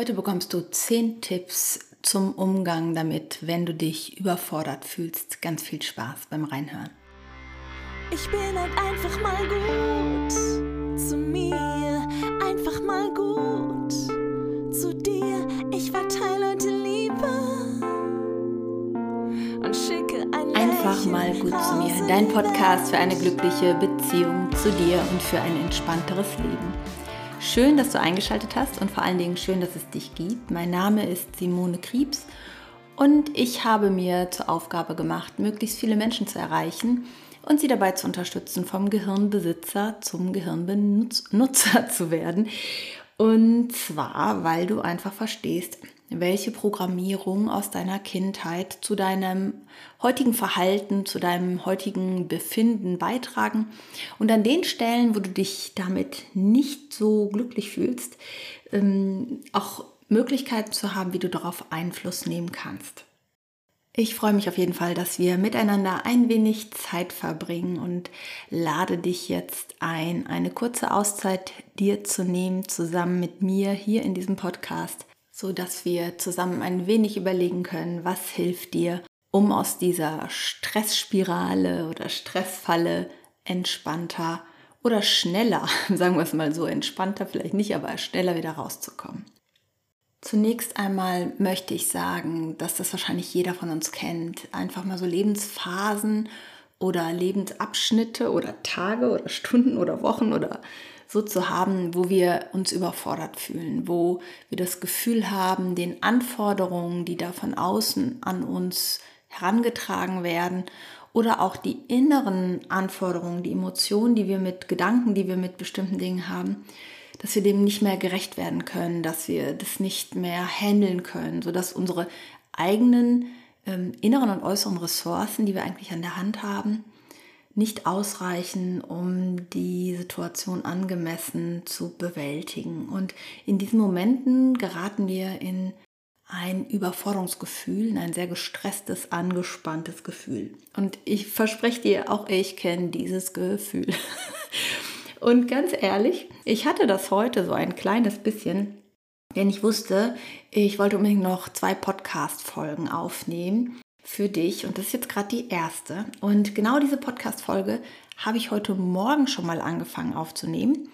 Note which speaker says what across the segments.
Speaker 1: Heute bekommst du 10 Tipps zum Umgang damit, wenn du dich überfordert fühlst. Ganz viel Spaß beim Reinhören.
Speaker 2: Ich bin halt einfach mal gut zu mir, einfach mal gut zu dir. Ich verteile heute Liebe und schicke ein
Speaker 1: Einfach mal gut zu mir. Dein Podcast für eine glückliche Beziehung zu dir und für ein entspannteres Leben. Schön, dass du eingeschaltet hast und vor allen Dingen schön, dass es dich gibt. Mein Name ist Simone Kriebs und ich habe mir zur Aufgabe gemacht, möglichst viele Menschen zu erreichen und sie dabei zu unterstützen, vom Gehirnbesitzer zum Gehirnbenutzer zu werden. Und zwar, weil du einfach verstehst, welche Programmierung aus deiner Kindheit zu deinem heutigen Verhalten, zu deinem heutigen Befinden beitragen. Und an den Stellen, wo du dich damit nicht so glücklich fühlst, ähm, auch Möglichkeiten zu haben, wie du darauf Einfluss nehmen kannst. Ich freue mich auf jeden Fall, dass wir miteinander ein wenig Zeit verbringen und lade dich jetzt ein, eine kurze Auszeit dir zu nehmen, zusammen mit mir hier in diesem Podcast so dass wir zusammen ein wenig überlegen können, was hilft dir, um aus dieser Stressspirale oder Stressfalle entspannter oder schneller, sagen wir es mal so, entspannter vielleicht nicht, aber schneller wieder rauszukommen. Zunächst einmal möchte ich sagen, dass das wahrscheinlich jeder von uns kennt. Einfach mal so Lebensphasen oder Lebensabschnitte oder Tage oder Stunden oder Wochen oder so zu haben, wo wir uns überfordert fühlen, wo wir das Gefühl haben, den Anforderungen, die da von außen an uns herangetragen werden oder auch die inneren Anforderungen, die Emotionen, die wir mit Gedanken, die wir mit bestimmten Dingen haben, dass wir dem nicht mehr gerecht werden können, dass wir das nicht mehr handeln können, sodass unsere eigenen inneren und äußeren Ressourcen, die wir eigentlich an der Hand haben, nicht ausreichen, um die Situation angemessen zu bewältigen. Und in diesen Momenten geraten wir in ein Überforderungsgefühl, in ein sehr gestresstes, angespanntes Gefühl. Und ich verspreche dir, auch ich kenne dieses Gefühl. Und ganz ehrlich, ich hatte das heute so ein kleines bisschen, denn ich wusste, ich wollte unbedingt noch zwei Podcast-Folgen aufnehmen für dich und das ist jetzt gerade die erste. Und genau diese Podcast-Folge habe ich heute Morgen schon mal angefangen aufzunehmen,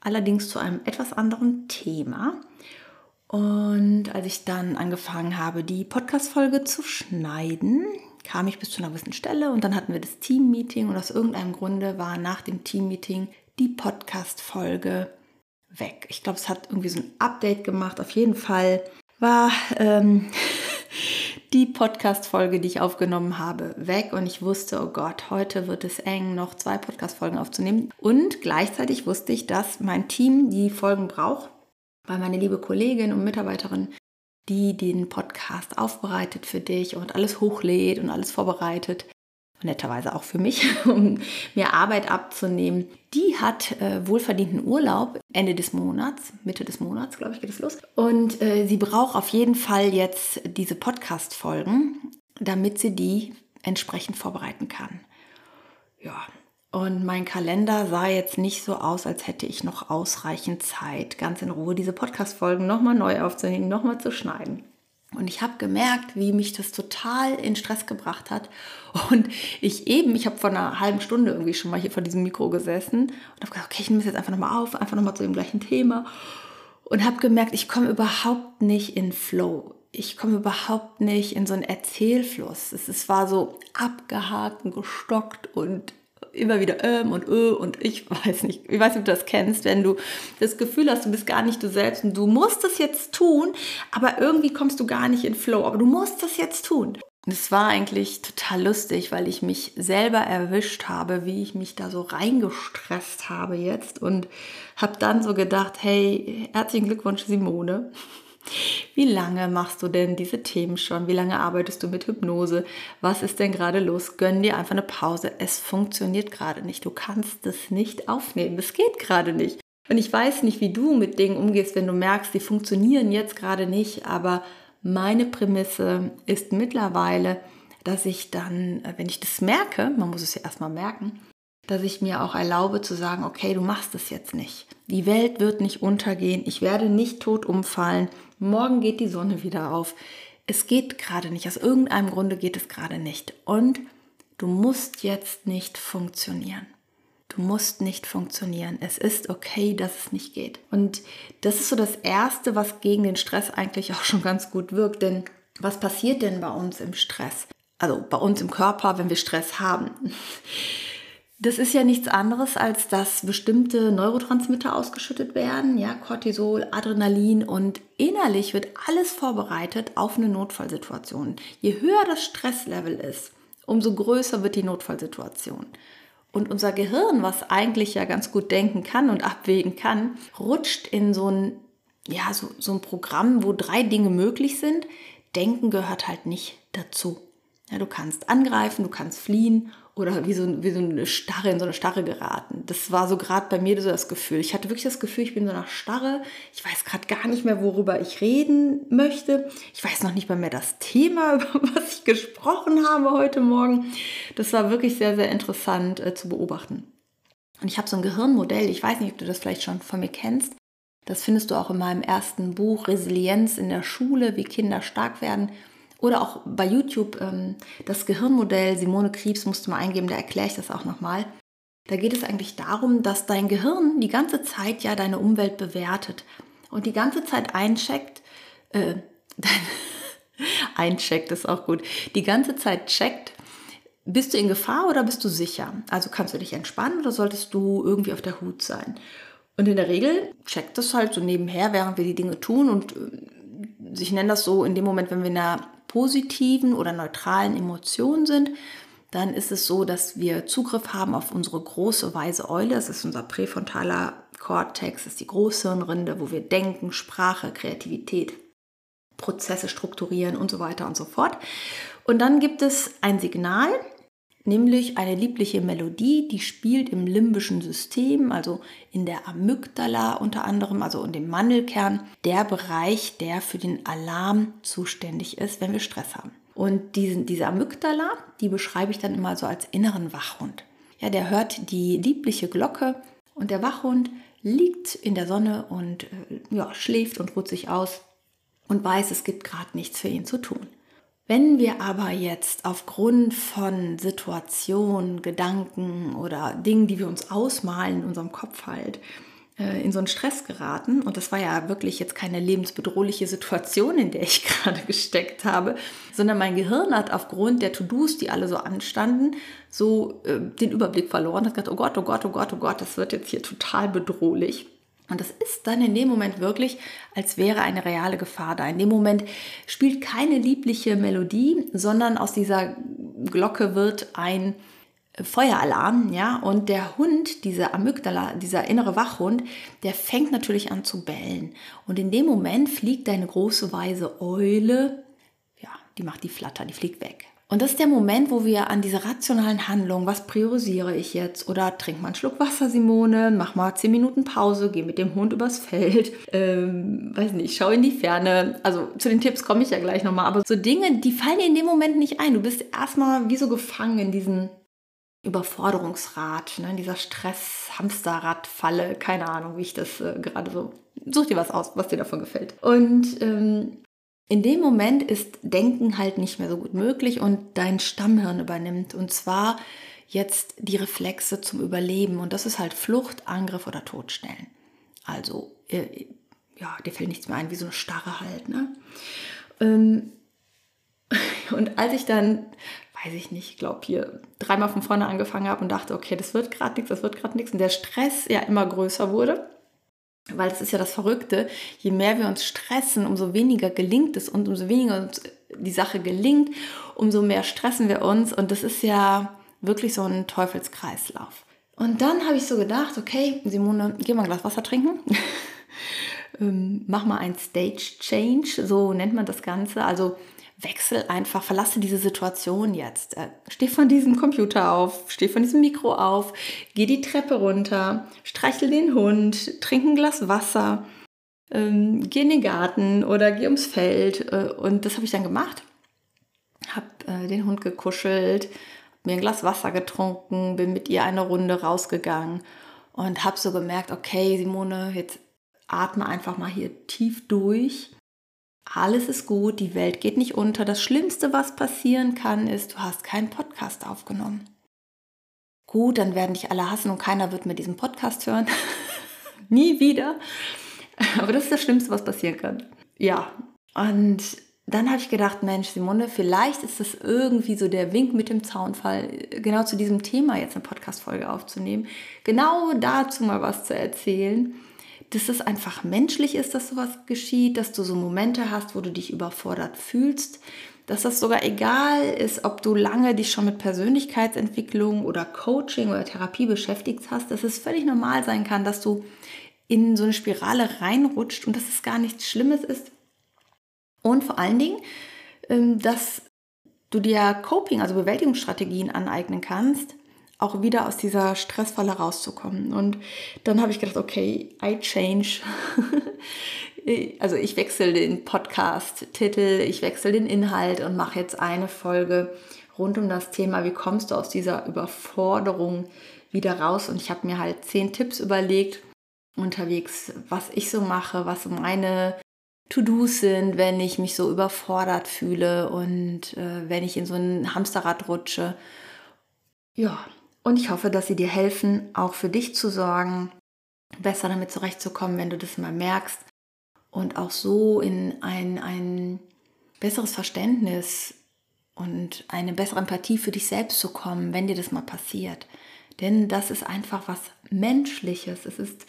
Speaker 1: allerdings zu einem etwas anderen Thema. Und als ich dann angefangen habe, die Podcast-Folge zu schneiden, kam ich bis zu einer gewissen Stelle und dann hatten wir das Team-Meeting und aus irgendeinem Grunde war nach dem Team-Meeting die Podcast-Folge weg. Ich glaube, es hat irgendwie so ein Update gemacht. Auf jeden Fall war ähm, die Podcast-Folge, die ich aufgenommen habe, weg und ich wusste, oh Gott, heute wird es eng, noch zwei Podcast-Folgen aufzunehmen. Und gleichzeitig wusste ich, dass mein Team die Folgen braucht, weil meine liebe Kollegin und Mitarbeiterin, die den Podcast aufbereitet für dich und alles hochlädt und alles vorbereitet, netterweise auch für mich, um mir Arbeit abzunehmen. Die hat äh, wohlverdienten Urlaub Ende des Monats, Mitte des Monats, glaube ich, geht es los. Und äh, sie braucht auf jeden Fall jetzt diese Podcast-Folgen, damit sie die entsprechend vorbereiten kann. Ja, und mein Kalender sah jetzt nicht so aus, als hätte ich noch ausreichend Zeit, ganz in Ruhe diese Podcast-Folgen nochmal neu aufzunehmen, nochmal zu schneiden. Und ich habe gemerkt, wie mich das total in Stress gebracht hat. Und ich eben, ich habe vor einer halben Stunde irgendwie schon mal hier vor diesem Mikro gesessen und habe gesagt, okay, ich nehme es jetzt einfach nochmal auf, einfach nochmal zu dem gleichen Thema. Und habe gemerkt, ich komme überhaupt nicht in Flow. Ich komme überhaupt nicht in so einen Erzählfluss. Es, es war so abgehakt und gestockt und immer wieder ähm und ö und ich weiß nicht, ich weiß nicht, ob du das kennst, wenn du das Gefühl hast, du bist gar nicht du selbst und du musst es jetzt tun, aber irgendwie kommst du gar nicht in Flow, aber du musst das jetzt tun. Es war eigentlich total lustig, weil ich mich selber erwischt habe, wie ich mich da so reingestresst habe jetzt und habe dann so gedacht, hey, herzlichen Glückwunsch Simone. Wie lange machst du denn diese Themen schon? Wie lange arbeitest du mit Hypnose? Was ist denn gerade los? Gönn dir einfach eine Pause. Es funktioniert gerade nicht. Du kannst es nicht aufnehmen. Es geht gerade nicht. Und ich weiß nicht, wie du mit Dingen umgehst, wenn du merkst, die funktionieren jetzt gerade nicht. Aber meine Prämisse ist mittlerweile, dass ich dann, wenn ich das merke, man muss es ja erstmal merken, dass ich mir auch erlaube zu sagen, okay, du machst es jetzt nicht. Die Welt wird nicht untergehen, ich werde nicht tot umfallen, morgen geht die Sonne wieder auf. Es geht gerade nicht, aus irgendeinem Grunde geht es gerade nicht. Und du musst jetzt nicht funktionieren. Du musst nicht funktionieren. Es ist okay, dass es nicht geht. Und das ist so das Erste, was gegen den Stress eigentlich auch schon ganz gut wirkt. Denn was passiert denn bei uns im Stress? Also bei uns im Körper, wenn wir Stress haben. Das ist ja nichts anderes, als dass bestimmte Neurotransmitter ausgeschüttet werden, ja, Cortisol, Adrenalin und innerlich wird alles vorbereitet auf eine Notfallsituation. Je höher das Stresslevel ist, umso größer wird die Notfallsituation. Und unser Gehirn, was eigentlich ja ganz gut denken kann und abwägen kann, rutscht in so ein, ja, so, so ein Programm, wo drei Dinge möglich sind. Denken gehört halt nicht dazu. Ja, du kannst angreifen, du kannst fliehen oder wie so, wie so eine Starre, in so eine Starre geraten. Das war so gerade bei mir so das Gefühl. Ich hatte wirklich das Gefühl, ich bin so nach Starre. Ich weiß gerade gar nicht mehr, worüber ich reden möchte. Ich weiß noch nicht mal mehr das Thema, über was ich gesprochen habe heute Morgen. Das war wirklich sehr, sehr interessant äh, zu beobachten. Und ich habe so ein Gehirnmodell, ich weiß nicht, ob du das vielleicht schon von mir kennst. Das findest du auch in meinem ersten Buch Resilienz in der Schule, wie Kinder stark werden. Oder auch bei YouTube ähm, das Gehirnmodell Simone Kriebs musst du mal eingeben, da erkläre ich das auch nochmal. Da geht es eigentlich darum, dass dein Gehirn die ganze Zeit ja deine Umwelt bewertet und die ganze Zeit eincheckt, äh, eincheckt ist auch gut, die ganze Zeit checkt, bist du in Gefahr oder bist du sicher? Also kannst du dich entspannen oder solltest du irgendwie auf der Hut sein? Und in der Regel checkt das halt so nebenher, während wir die Dinge tun und äh, ich nenne das so in dem Moment, wenn wir in einer positiven oder neutralen Emotionen sind, dann ist es so, dass wir Zugriff haben auf unsere große weise Eule. Das ist unser präfrontaler Kortex, das ist die Großhirnrinde, wo wir denken, Sprache, Kreativität, Prozesse strukturieren und so weiter und so fort. Und dann gibt es ein Signal, nämlich eine liebliche Melodie, die spielt im limbischen System, also in der Amygdala unter anderem, also in dem Mandelkern, der Bereich, der für den Alarm zuständig ist, wenn wir Stress haben. Und diesen, diese Amygdala, die beschreibe ich dann immer so als inneren Wachhund. Ja, der hört die liebliche Glocke und der Wachhund liegt in der Sonne und äh, ja, schläft und ruht sich aus und weiß, es gibt gerade nichts für ihn zu tun. Wenn wir aber jetzt aufgrund von Situationen, Gedanken oder Dingen, die wir uns ausmalen in unserem Kopf halt, äh, in so einen Stress geraten, und das war ja wirklich jetzt keine lebensbedrohliche Situation, in der ich gerade gesteckt habe, sondern mein Gehirn hat aufgrund der To-Dos, die alle so anstanden, so äh, den Überblick verloren, hat gesagt, oh Gott, oh Gott, oh Gott, oh Gott, das wird jetzt hier total bedrohlich. Und das ist dann in dem Moment wirklich, als wäre eine reale Gefahr da. In dem Moment spielt keine liebliche Melodie, sondern aus dieser Glocke wird ein Feueralarm, ja, und der Hund, dieser Amygdala, dieser innere Wachhund, der fängt natürlich an zu bellen. Und in dem Moment fliegt deine große weise Eule, ja, die macht die Flatter, die fliegt weg. Und das ist der Moment, wo wir an diese rationalen Handlungen, was priorisiere ich jetzt? Oder trink mal einen Schluck Wasser, Simone, mach mal zehn Minuten Pause, geh mit dem Hund übers Feld, ähm, weiß nicht, schau in die Ferne. Also zu den Tipps komme ich ja gleich nochmal. Aber so Dinge, die fallen dir in dem Moment nicht ein. Du bist erstmal wie so gefangen in diesem Überforderungsrad, ne, in dieser Stress-Hamsterrad-Falle. Keine Ahnung, wie ich das äh, gerade so. Such dir was aus, was dir davon gefällt. Und ähm, in dem Moment ist Denken halt nicht mehr so gut möglich und dein Stammhirn übernimmt. Und zwar jetzt die Reflexe zum Überleben. Und das ist halt Flucht, Angriff oder Todstellen. Also, äh, ja, dir fällt nichts mehr ein, wie so eine Starre halt. Ne? Ähm, und als ich dann, weiß ich nicht, ich glaube hier dreimal von vorne angefangen habe und dachte, okay, das wird gerade nichts, das wird gerade nichts, und der Stress ja immer größer wurde, weil es ist ja das Verrückte, je mehr wir uns stressen, umso weniger gelingt es und umso weniger uns die Sache gelingt, umso mehr stressen wir uns und das ist ja wirklich so ein Teufelskreislauf. Und dann habe ich so gedacht, okay, Simone, geh mal ein Glas Wasser trinken. Ähm, mach mal ein Stage Change, so nennt man das Ganze. Also wechsel einfach, verlasse diese Situation jetzt. Äh, steh von diesem Computer auf, steh von diesem Mikro auf, geh die Treppe runter, streichel den Hund, trink ein Glas Wasser, ähm, geh in den Garten oder geh ums Feld. Äh, und das habe ich dann gemacht. Hab äh, den Hund gekuschelt, mir ein Glas Wasser getrunken, bin mit ihr eine Runde rausgegangen und habe so gemerkt, okay, Simone, jetzt atme einfach mal hier tief durch. Alles ist gut, die Welt geht nicht unter. Das Schlimmste, was passieren kann, ist, du hast keinen Podcast aufgenommen. Gut, dann werden dich alle hassen und keiner wird mir diesen Podcast hören. Nie wieder. Aber das ist das Schlimmste, was passieren kann. Ja, und dann habe ich gedacht, Mensch, Simone, vielleicht ist das irgendwie so der Wink mit dem Zaunfall, genau zu diesem Thema jetzt eine Podcast-Folge aufzunehmen, genau dazu mal was zu erzählen, dass es einfach menschlich ist, dass sowas geschieht, dass du so Momente hast, wo du dich überfordert fühlst, dass das sogar egal ist, ob du lange dich schon mit Persönlichkeitsentwicklung oder Coaching oder Therapie beschäftigt hast, dass es völlig normal sein kann, dass du in so eine Spirale reinrutscht und dass es gar nichts Schlimmes ist, und vor allen Dingen, ähm, dass du dir Coping, also Bewältigungsstrategien aneignen kannst, auch wieder aus dieser Stressfalle rauszukommen. Und dann habe ich gedacht, okay, I change. also ich wechsle den Podcast-Titel, ich wechsle den Inhalt und mache jetzt eine Folge rund um das Thema, wie kommst du aus dieser Überforderung wieder raus. Und ich habe mir halt zehn Tipps überlegt unterwegs, was ich so mache, was meine To-Dos sind, wenn ich mich so überfordert fühle und äh, wenn ich in so ein Hamsterrad rutsche. Ja, und ich hoffe, dass sie dir helfen, auch für dich zu sorgen, besser damit zurechtzukommen, wenn du das mal merkst und auch so in ein, ein besseres Verständnis und eine bessere Empathie für dich selbst zu kommen, wenn dir das mal passiert. Denn das ist einfach was Menschliches. Es ist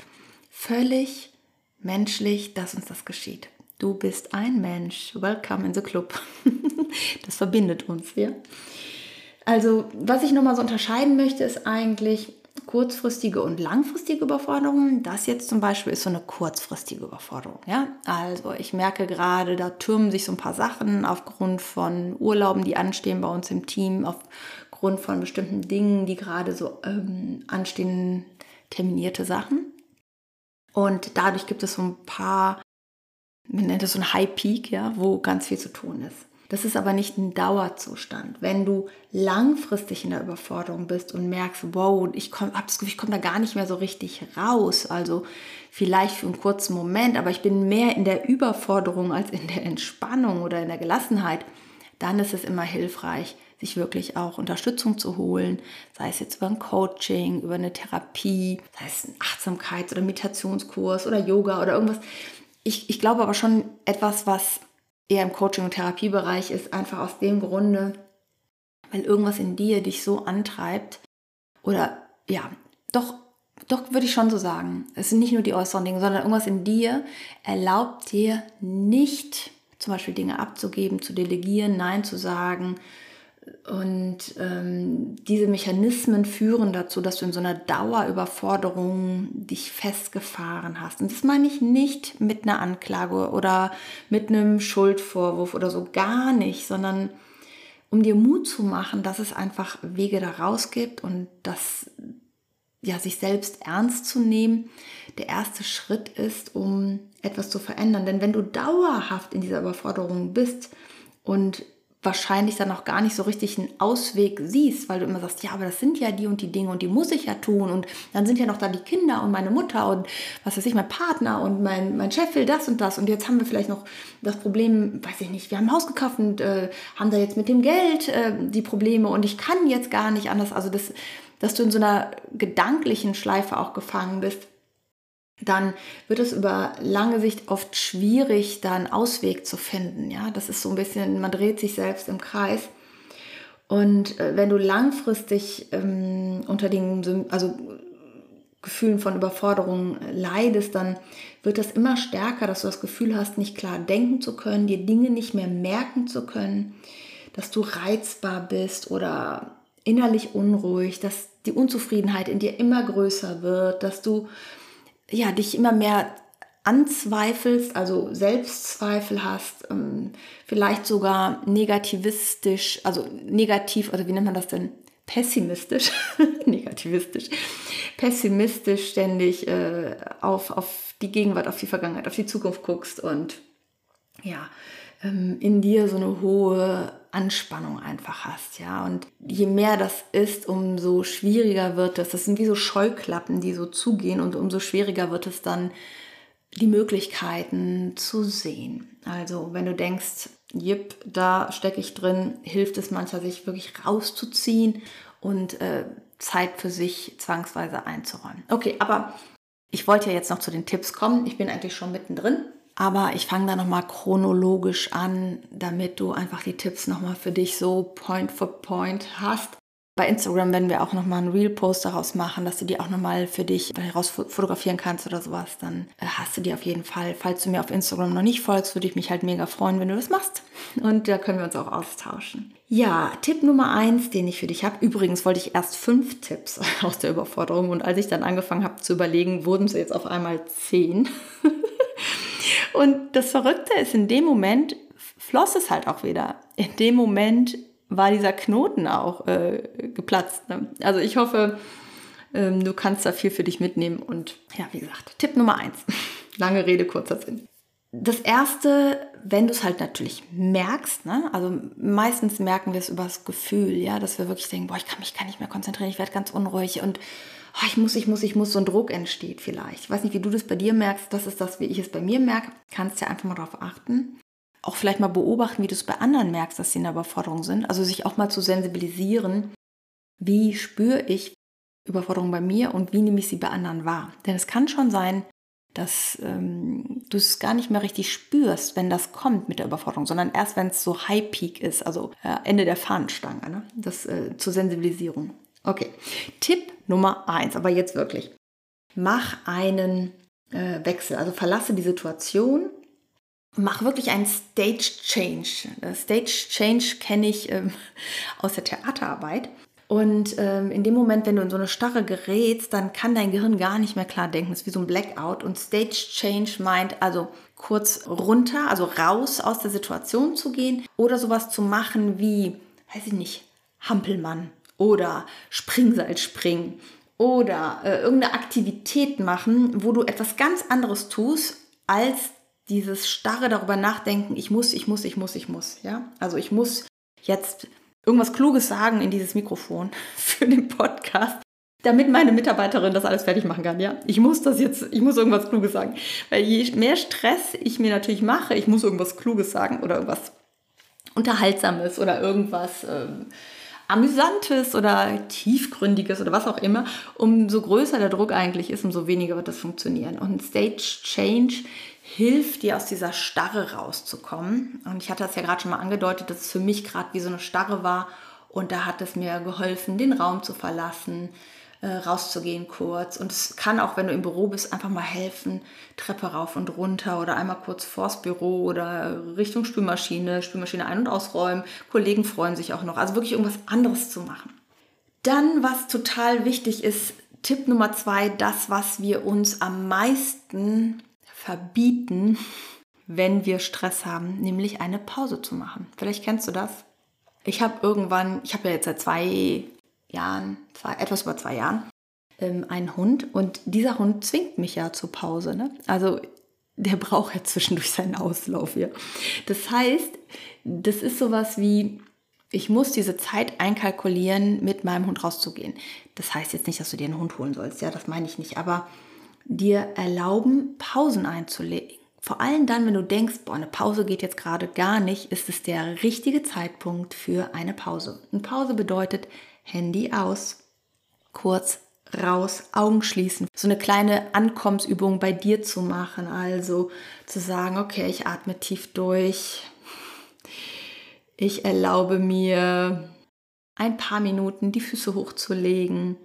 Speaker 1: völlig menschlich, dass uns das geschieht. Du bist ein Mensch. Welcome in the Club. das verbindet uns, ja. Also, was ich nochmal so unterscheiden möchte, ist eigentlich kurzfristige und langfristige Überforderungen. Das jetzt zum Beispiel ist so eine kurzfristige Überforderung. Ja? Also ich merke gerade, da türmen sich so ein paar Sachen aufgrund von Urlauben, die anstehen bei uns im Team, aufgrund von bestimmten Dingen, die gerade so ähm, anstehen, terminierte Sachen. Und dadurch gibt es so ein paar man nennt das so ein High Peak, ja, wo ganz viel zu tun ist. Das ist aber nicht ein Dauerzustand. Wenn du langfristig in der Überforderung bist und merkst, wow, ich komme komm da gar nicht mehr so richtig raus, also vielleicht für einen kurzen Moment, aber ich bin mehr in der Überforderung als in der Entspannung oder in der Gelassenheit, dann ist es immer hilfreich, sich wirklich auch Unterstützung zu holen, sei es jetzt über ein Coaching, über eine Therapie, sei es ein Achtsamkeits- oder Meditationskurs oder Yoga oder irgendwas, ich, ich glaube aber schon etwas, was eher im Coaching- und Therapiebereich ist, einfach aus dem Grunde, weil irgendwas in dir dich so antreibt oder ja, doch, doch würde ich schon so sagen. Es sind nicht nur die äußeren Dinge, sondern irgendwas in dir erlaubt dir nicht, zum Beispiel Dinge abzugeben, zu delegieren, Nein zu sagen, und ähm, diese Mechanismen führen dazu, dass du in so einer Dauerüberforderung dich festgefahren hast. Und das meine ich nicht mit einer Anklage oder mit einem Schuldvorwurf oder so gar nicht, sondern um dir Mut zu machen, dass es einfach Wege daraus gibt und dass ja, sich selbst ernst zu nehmen, der erste Schritt ist, um etwas zu verändern. Denn wenn du dauerhaft in dieser Überforderung bist und wahrscheinlich dann auch gar nicht so richtig einen Ausweg siehst, weil du immer sagst, ja, aber das sind ja die und die Dinge und die muss ich ja tun und dann sind ja noch da die Kinder und meine Mutter und was weiß ich, mein Partner und mein, mein Chef will das und das und jetzt haben wir vielleicht noch das Problem, weiß ich nicht, wir haben ein Haus gekauft und äh, haben da jetzt mit dem Geld äh, die Probleme und ich kann jetzt gar nicht anders, also das, dass du in so einer gedanklichen Schleife auch gefangen bist, dann wird es über lange Sicht oft schwierig, da einen Ausweg zu finden. Ja, das ist so ein bisschen, man dreht sich selbst im Kreis. Und äh, wenn du langfristig ähm, unter den also Gefühlen von Überforderung leidest, dann wird das immer stärker, dass du das Gefühl hast, nicht klar denken zu können, dir Dinge nicht mehr merken zu können, dass du reizbar bist oder innerlich unruhig, dass die Unzufriedenheit in dir immer größer wird, dass du ja, dich immer mehr anzweifelst, also Selbstzweifel hast, ähm, vielleicht sogar negativistisch, also negativ, also wie nennt man das denn? Pessimistisch, negativistisch, pessimistisch ständig äh, auf, auf die Gegenwart, auf die Vergangenheit, auf die Zukunft guckst und ja, ähm, in dir so eine hohe Anspannung einfach hast, ja. Und je mehr das ist, umso schwieriger wird es. Das sind wie so Scheuklappen, die so zugehen und umso schwieriger wird es dann, die Möglichkeiten zu sehen. Also wenn du denkst, jip, da stecke ich drin, hilft es manchmal, sich wirklich rauszuziehen und äh, Zeit für sich zwangsweise einzuräumen. Okay, aber ich wollte ja jetzt noch zu den Tipps kommen. Ich bin eigentlich schon mittendrin. Aber ich fange da nochmal chronologisch an, damit du einfach die Tipps nochmal für dich so Point for Point hast. Bei Instagram werden wir auch nochmal einen Real-Post daraus machen, dass du die auch nochmal für dich heraus fotografieren kannst oder sowas. Dann äh, hast du die auf jeden Fall. Falls du mir auf Instagram noch nicht folgst, würde ich mich halt mega freuen, wenn du das machst. Und da können wir uns auch austauschen. Ja, Tipp Nummer eins, den ich für dich habe. Übrigens wollte ich erst fünf Tipps aus der Überforderung und als ich dann angefangen habe zu überlegen, wurden es jetzt auf einmal zehn. und das Verrückte ist, in dem Moment floss es halt auch wieder. In dem Moment war dieser Knoten auch äh, geplatzt. Ne? Also ich hoffe, ähm, du kannst da viel für dich mitnehmen. Und ja, wie gesagt, Tipp Nummer eins. Lange Rede, kurzer Sinn. Das erste, wenn du es halt natürlich merkst, ne? also meistens merken wir es über das Gefühl, ja, dass wir wirklich denken, boah, ich kann mich gar nicht mehr konzentrieren, ich werde ganz unruhig und oh, ich muss, ich muss, ich muss, so ein Druck entsteht vielleicht. Ich weiß nicht, wie du das bei dir merkst, das ist das, wie ich es bei mir merke. Kannst ja einfach mal darauf achten auch vielleicht mal beobachten, wie du es bei anderen merkst, dass sie in der Überforderung sind. Also sich auch mal zu sensibilisieren, wie spüre ich Überforderung bei mir und wie nehme ich sie bei anderen wahr. Denn es kann schon sein, dass ähm, du es gar nicht mehr richtig spürst, wenn das kommt mit der Überforderung, sondern erst, wenn es so High Peak ist, also äh, Ende der Fahnenstange, ne? das äh, zur Sensibilisierung. Okay, Tipp Nummer eins, aber jetzt wirklich. Mach einen äh, Wechsel, also verlasse die Situation mach wirklich einen Stage Change. Äh, Stage Change kenne ich ähm, aus der Theaterarbeit. Und ähm, in dem Moment, wenn du in so eine Starre gerätst, dann kann dein Gehirn gar nicht mehr klar denken. Das ist wie so ein Blackout. Und Stage Change meint also kurz runter, also raus aus der Situation zu gehen oder sowas zu machen wie, weiß ich nicht, Hampelmann oder Springseil springen oder äh, irgendeine Aktivität machen, wo du etwas ganz anderes tust, als dieses starre darüber nachdenken, ich muss, ich muss, ich muss, ich muss. Ja? Also ich muss jetzt irgendwas Kluges sagen in dieses Mikrofon für den Podcast, damit meine Mitarbeiterin das alles fertig machen kann. Ja? Ich muss das jetzt, ich muss irgendwas Kluges sagen. Weil je mehr Stress ich mir natürlich mache, ich muss irgendwas Kluges sagen oder irgendwas Unterhaltsames oder irgendwas ähm, Amüsantes oder Tiefgründiges oder was auch immer, umso größer der Druck eigentlich ist, umso weniger wird das funktionieren. Und Stage Change hilft dir aus dieser Starre rauszukommen. Und ich hatte das ja gerade schon mal angedeutet, dass es für mich gerade wie so eine Starre war. Und da hat es mir geholfen, den Raum zu verlassen, äh, rauszugehen kurz. Und es kann auch, wenn du im Büro bist, einfach mal helfen, Treppe rauf und runter oder einmal kurz vors Büro oder Richtung Spülmaschine, Spülmaschine ein- und ausräumen. Kollegen freuen sich auch noch. Also wirklich irgendwas anderes zu machen. Dann, was total wichtig ist, Tipp Nummer zwei, das, was wir uns am meisten verbieten, wenn wir Stress haben, nämlich eine Pause zu machen. Vielleicht kennst du das. Ich habe irgendwann, ich habe ja jetzt seit zwei Jahren, zwei, etwas über zwei Jahren, ähm, einen Hund und dieser Hund zwingt mich ja zur Pause. Ne? Also der braucht ja zwischendurch seinen Auslauf hier. Das heißt, das ist sowas wie, ich muss diese Zeit einkalkulieren, mit meinem Hund rauszugehen. Das heißt jetzt nicht, dass du dir einen Hund holen sollst, ja, das meine ich nicht, aber dir erlauben, Pausen einzulegen. Vor allem dann, wenn du denkst, boah, eine Pause geht jetzt gerade gar nicht, ist es der richtige Zeitpunkt für eine Pause. Eine Pause bedeutet Handy aus, kurz raus, Augen schließen. So eine kleine Ankommensübung bei dir zu machen. Also zu sagen, okay, ich atme tief durch. Ich erlaube mir ein paar Minuten die Füße hochzulegen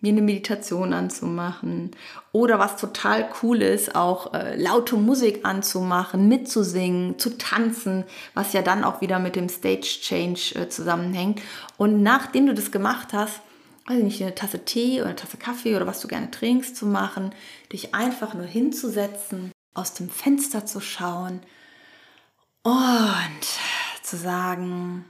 Speaker 1: mir eine Meditation anzumachen oder was total cool ist, auch äh, laute Musik anzumachen, mitzusingen, zu tanzen, was ja dann auch wieder mit dem Stage Change äh, zusammenhängt. Und nachdem du das gemacht hast, ich nicht, eine Tasse Tee oder eine Tasse Kaffee oder was du gerne trinkst zu machen, dich einfach nur hinzusetzen, aus dem Fenster zu schauen und zu sagen,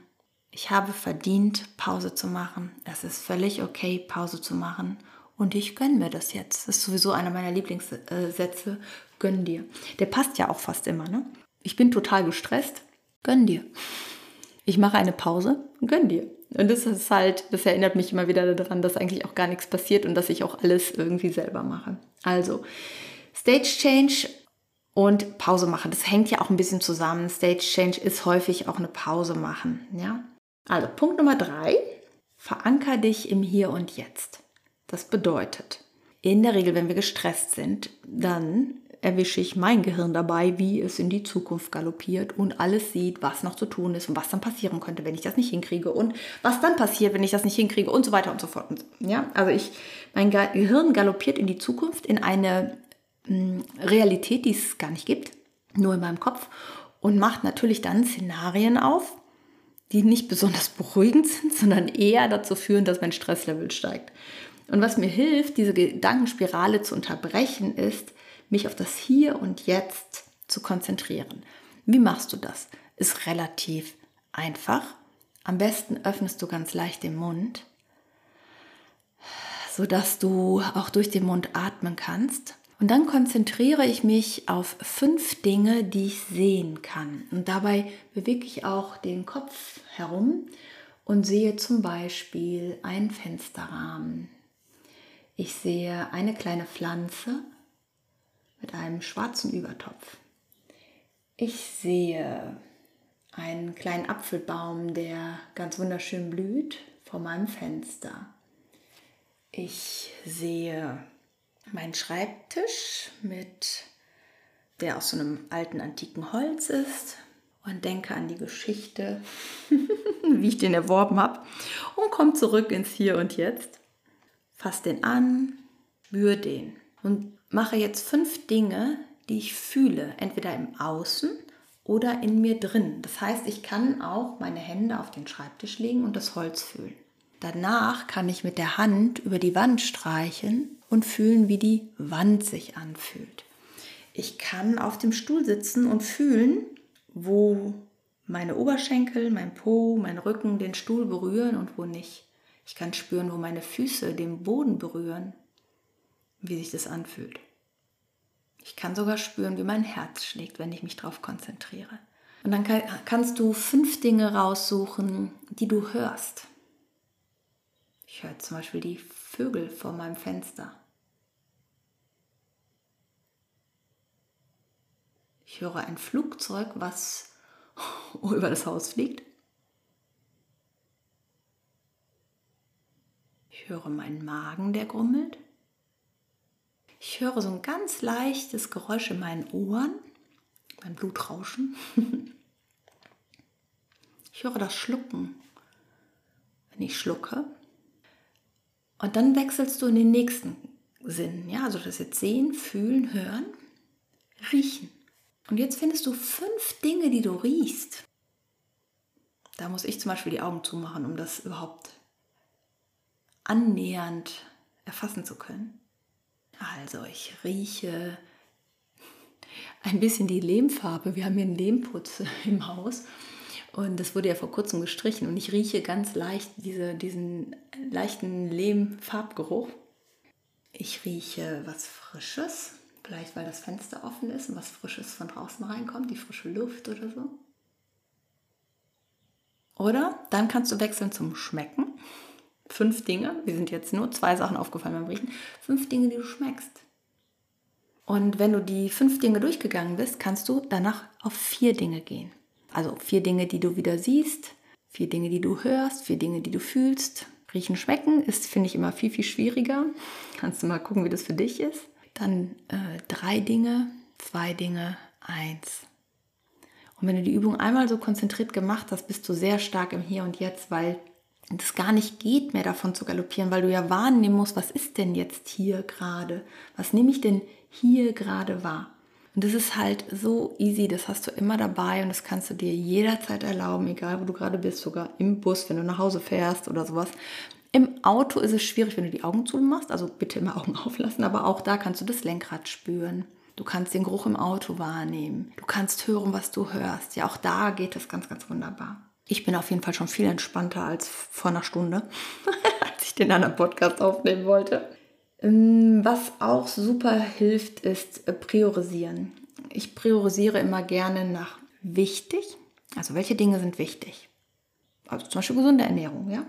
Speaker 1: ich habe verdient, Pause zu machen. Es ist völlig okay, Pause zu machen. Und ich gönne mir das jetzt. Das ist sowieso einer meiner Lieblingssätze. Gönn dir. Der passt ja auch fast immer, ne? Ich bin total gestresst. Gönn dir. ich mache eine Pause, gönn dir. Und das ist halt, das erinnert mich immer wieder daran, dass eigentlich auch gar nichts passiert und dass ich auch alles irgendwie selber mache. Also, Stage Change und Pause machen. Das hängt ja auch ein bisschen zusammen. Stage Change ist häufig auch eine Pause machen. Ja? Also Punkt Nummer drei, veranker dich im Hier und Jetzt. Das bedeutet, in der Regel, wenn wir gestresst sind, dann erwische ich mein Gehirn dabei, wie es in die Zukunft galoppiert und alles sieht, was noch zu tun ist und was dann passieren könnte, wenn ich das nicht hinkriege und was dann passiert, wenn ich das nicht hinkriege und so weiter und so fort. Ja, also ich, mein Gehirn galoppiert in die Zukunft in eine mh, hm, Realität, die es gar nicht gibt, nur in meinem Kopf und macht natürlich dann Szenarien auf, die nicht besonders beruhigend sind, sondern eher dazu führen, dass mein Stresslevel steigt. Und was mir hilft, diese Gedankenspirale zu unterbrechen, ist, mich auf das Hier und Jetzt zu konzentrieren. Wie machst du das? Ist relativ einfach. Am besten öffnest du ganz leicht den Mund, sodass du auch durch den Mund atmen kannst. Und dann konzentriere ich mich auf fünf Dinge, die ich sehen kann. Und dabei bewege ich auch den Kopf herum und sehe zum Beispiel einen Fensterrahmen. Ich sehe eine kleine Pflanze mit einem schwarzen Übertopf. Ich sehe einen kleinen Apfelbaum, der ganz wunderschön blüht vor meinem Fenster. Ich sehe meinen Schreibtisch mit der aus so einem alten antiken Holz ist und denke an die Geschichte, wie ich den erworben habe und komme zurück ins Hier und Jetzt. Fass den an, spür den und mache jetzt fünf Dinge, die ich fühle, entweder im Außen oder in mir drin. Das heißt, ich kann auch meine Hände auf den Schreibtisch legen und das Holz fühlen. Danach kann ich mit der Hand über die Wand streichen und fühlen, wie die Wand sich anfühlt. Ich kann auf dem Stuhl sitzen und fühlen, wo meine Oberschenkel, mein Po, mein Rücken den Stuhl berühren und wo nicht. Ich kann spüren, wo meine Füße den Boden berühren wie sich das anfühlt. Ich kann sogar spüren, wie mein Herz schlägt, wenn ich mich darauf konzentriere. Und dann kannst du fünf Dinge raussuchen, die du hörst. Ich höre zum Beispiel die Vögel vor meinem Fenster. Ich höre ein Flugzeug, was über das Haus fliegt. Ich höre meinen Magen, der grummelt. Ich höre so ein ganz leichtes Geräusch in meinen Ohren, mein Blutrauschen. Ich höre das Schlucken, wenn ich schlucke. Und dann wechselst du in den nächsten Sinn. Ja, also das jetzt sehen, fühlen, hören, riechen. Und jetzt findest du fünf Dinge, die du riechst. Da muss ich zum Beispiel die Augen zumachen, um das überhaupt annähernd erfassen zu können. Also ich rieche ein bisschen die Lehmfarbe. Wir haben hier einen Lehmputz im Haus und das wurde ja vor kurzem gestrichen und ich rieche ganz leicht diese, diesen leichten Lehmfarbgeruch. Ich rieche was Frisches, vielleicht weil das Fenster offen ist und was Frisches von draußen reinkommt, die frische Luft oder so. Oder dann kannst du wechseln zum Schmecken fünf Dinge, mir sind jetzt nur zwei Sachen aufgefallen beim Riechen, fünf Dinge, die du schmeckst. Und wenn du die fünf Dinge durchgegangen bist, kannst du danach auf vier Dinge gehen. Also vier Dinge, die du wieder siehst, vier Dinge, die du hörst, vier Dinge, die du fühlst. Riechen, schmecken ist, finde ich, immer viel, viel schwieriger. Kannst du mal gucken, wie das für dich ist. Dann äh, drei Dinge, zwei Dinge, eins. Und wenn du die Übung einmal so konzentriert gemacht hast, bist du sehr stark im Hier und Jetzt, weil es gar nicht geht mehr davon zu galoppieren, weil du ja wahrnehmen musst, was ist denn jetzt hier gerade? Was nehme ich denn hier gerade wahr? Und das ist halt so easy, das hast du immer dabei und das kannst du dir jederzeit erlauben, egal wo du gerade bist, sogar im Bus, wenn du nach Hause fährst oder sowas. Im Auto ist es schwierig, wenn du die Augen zumachst, also bitte immer Augen auflassen, aber auch da kannst du das Lenkrad spüren. Du kannst den Geruch im Auto wahrnehmen. Du kannst hören, was du hörst. Ja, auch da geht das ganz, ganz wunderbar. Ich bin auf jeden Fall schon viel entspannter als vor einer Stunde, als ich den anderen Podcast aufnehmen wollte. Ähm, was auch super hilft, ist äh, priorisieren. Ich priorisiere immer gerne nach wichtig. Also welche Dinge sind wichtig? Also zum Beispiel gesunde Ernährung, ja,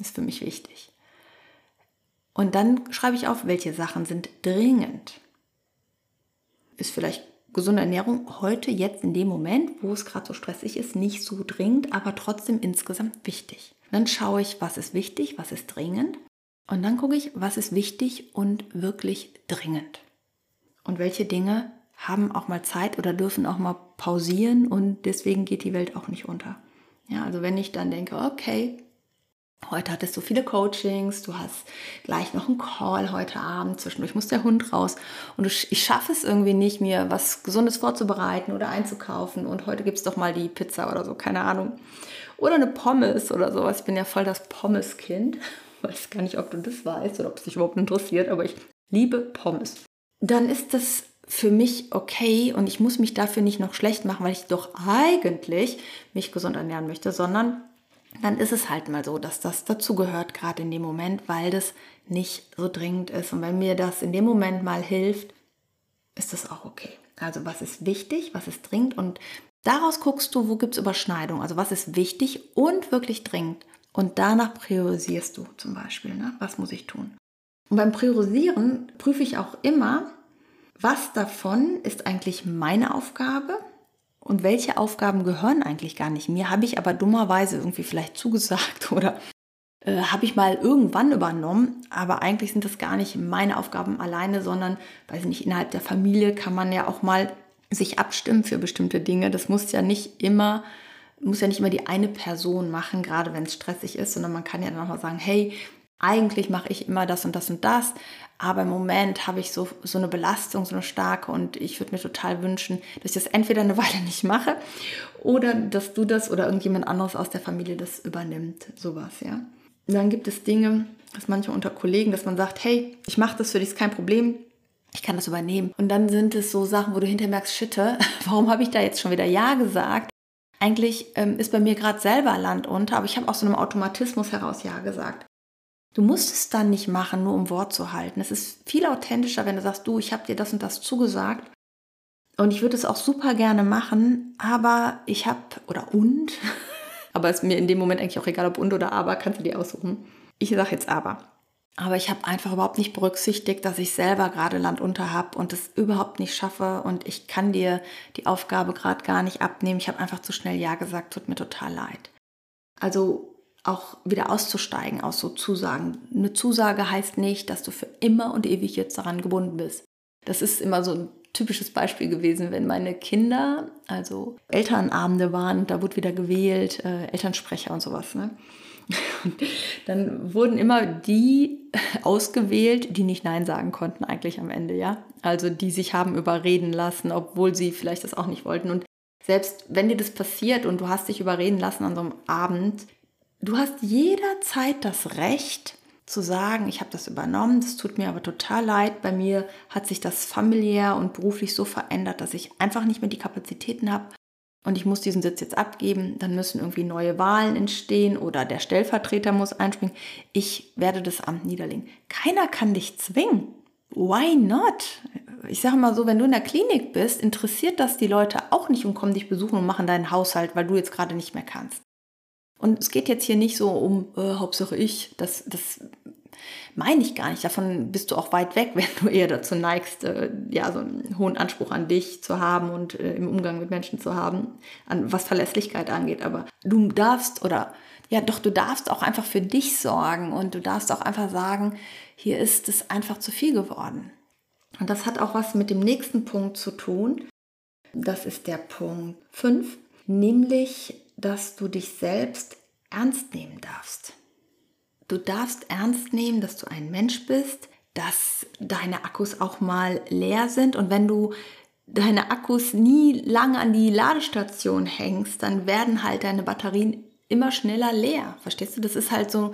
Speaker 1: ist für mich wichtig. Und dann schreibe ich auf, welche Sachen sind dringend. Ist vielleicht gesunde Ernährung heute, jetzt in dem Moment, wo es gerade so stressig ist, nicht so dringend, aber trotzdem insgesamt wichtig. Dann schaue ich, was ist wichtig, was ist dringend. Und dann gucke ich, was ist wichtig und wirklich dringend. Und welche Dinge haben auch mal Zeit oder dürfen auch mal pausieren und deswegen geht die Welt auch nicht unter. Ja, also wenn ich dann denke, okay, heute hattest du viele Coachings, du hast gleich noch einen Call heute Abend, zwischendurch muss der Hund raus und ich schaffe es irgendwie nicht, mir was Gesundes vorzubereiten oder einzukaufen und heute gibt es doch mal die Pizza oder so, keine Ahnung. Oder eine Pommes oder sowas. Ich bin ja voll das Pommeskind. Weiß gar nicht, ob du das weißt oder ob es dich überhaupt interessiert, aber ich liebe Pommes. Dann ist das für mich okay und ich muss mich dafür nicht noch schlecht machen, weil ich doch eigentlich mich gesund ernähren möchte, sondern dann ist es halt mal so, dass das dazugehört, gerade in dem Moment, weil das nicht so dringend ist. Und wenn mir das in dem Moment mal hilft, ist das auch okay. Also was ist wichtig, was ist dringend und daraus guckst du, wo gibt es Überschneidung. Also was ist wichtig und wirklich dringend. Und danach priorisierst du zum Beispiel, ne? was muss ich tun. Und beim Priorisieren prüfe ich auch immer, was davon ist eigentlich meine Aufgabe und welche Aufgaben gehören eigentlich gar nicht? Mir, habe ich aber dummerweise irgendwie vielleicht zugesagt oder äh, habe ich mal irgendwann übernommen, aber eigentlich sind das gar nicht meine Aufgaben alleine, sondern, weiß ich nicht, innerhalb der Familie kann man ja auch mal sich abstimmen für bestimmte Dinge. Das muss ja nicht immer muss ja nicht immer die eine Person machen, gerade wenn es stressig ist, sondern man kann ja dann auch mal sagen, hey, eigentlich mache ich immer das und das und das, aber im Moment habe ich so, so eine Belastung, so eine starke und ich würde mir total wünschen, dass ich das entweder eine Weile nicht mache oder dass du das oder irgendjemand anderes aus der Familie das übernimmt, sowas, ja. Und dann gibt es Dinge, dass manchmal unter Kollegen, dass man sagt, hey, ich mache das für dich, ist kein Problem, ich kann das übernehmen. Und dann sind es so Sachen, wo du hinterher merkst, shitte, warum habe ich da jetzt schon wieder Ja gesagt? Eigentlich ähm, ist bei mir gerade selber Land unter, aber ich habe aus so einem Automatismus heraus Ja gesagt. Du musst es dann nicht machen, nur um Wort zu halten. Es ist viel authentischer, wenn du sagst, du, ich habe dir das und das zugesagt und ich würde es auch super gerne machen, aber ich habe, oder und, aber es ist mir in dem Moment eigentlich auch egal, ob und oder aber, kannst du dir aussuchen. Ich sage jetzt aber. Aber ich habe einfach überhaupt nicht berücksichtigt, dass ich selber gerade Land unter habe und es überhaupt nicht schaffe und ich kann dir die Aufgabe gerade gar nicht abnehmen. Ich habe einfach zu schnell Ja gesagt, tut mir total leid. Also auch wieder auszusteigen aus so Zusagen. Eine Zusage heißt nicht, dass du für immer und ewig jetzt daran gebunden bist. Das ist immer so ein typisches Beispiel gewesen, wenn meine Kinder, also Elternabende waren, da wurde wieder gewählt, äh, Elternsprecher und sowas. Ne? Und dann wurden immer die ausgewählt, die nicht Nein sagen konnten eigentlich am Ende, ja. Also die sich haben überreden lassen, obwohl sie vielleicht das auch nicht wollten. Und selbst wenn dir das passiert und du hast dich überreden lassen an so einem Abend, Du hast jederzeit das Recht zu sagen, ich habe das übernommen, das tut mir aber total leid. Bei mir hat sich das familiär und beruflich so verändert, dass ich einfach nicht mehr die Kapazitäten habe und ich muss diesen Sitz jetzt abgeben. Dann müssen irgendwie neue Wahlen entstehen oder der Stellvertreter muss einspringen. Ich werde das Amt niederlegen. Keiner kann dich zwingen. Why not? Ich sage mal so, wenn du in der Klinik bist, interessiert das die Leute auch nicht und kommen dich besuchen und machen deinen Haushalt, weil du jetzt gerade nicht mehr kannst. Und es geht jetzt hier nicht so um äh, Hauptsache ich, das, das meine ich gar nicht. Davon bist du auch weit weg, wenn du eher dazu neigst, äh, ja, so einen hohen Anspruch an dich zu haben und äh, im Umgang mit Menschen zu haben, an was Verlässlichkeit angeht. Aber du darfst oder ja, doch, du darfst auch einfach für dich sorgen und du darfst auch einfach sagen, hier ist es einfach zu viel geworden. Und das hat auch was mit dem nächsten Punkt zu tun. Das ist der Punkt 5, nämlich dass du dich selbst ernst nehmen darfst. Du darfst ernst nehmen, dass du ein Mensch bist, dass deine Akkus auch mal leer sind und wenn du deine Akkus nie lange an die Ladestation hängst, dann werden halt deine Batterien immer schneller leer. Verstehst du? Das ist halt so,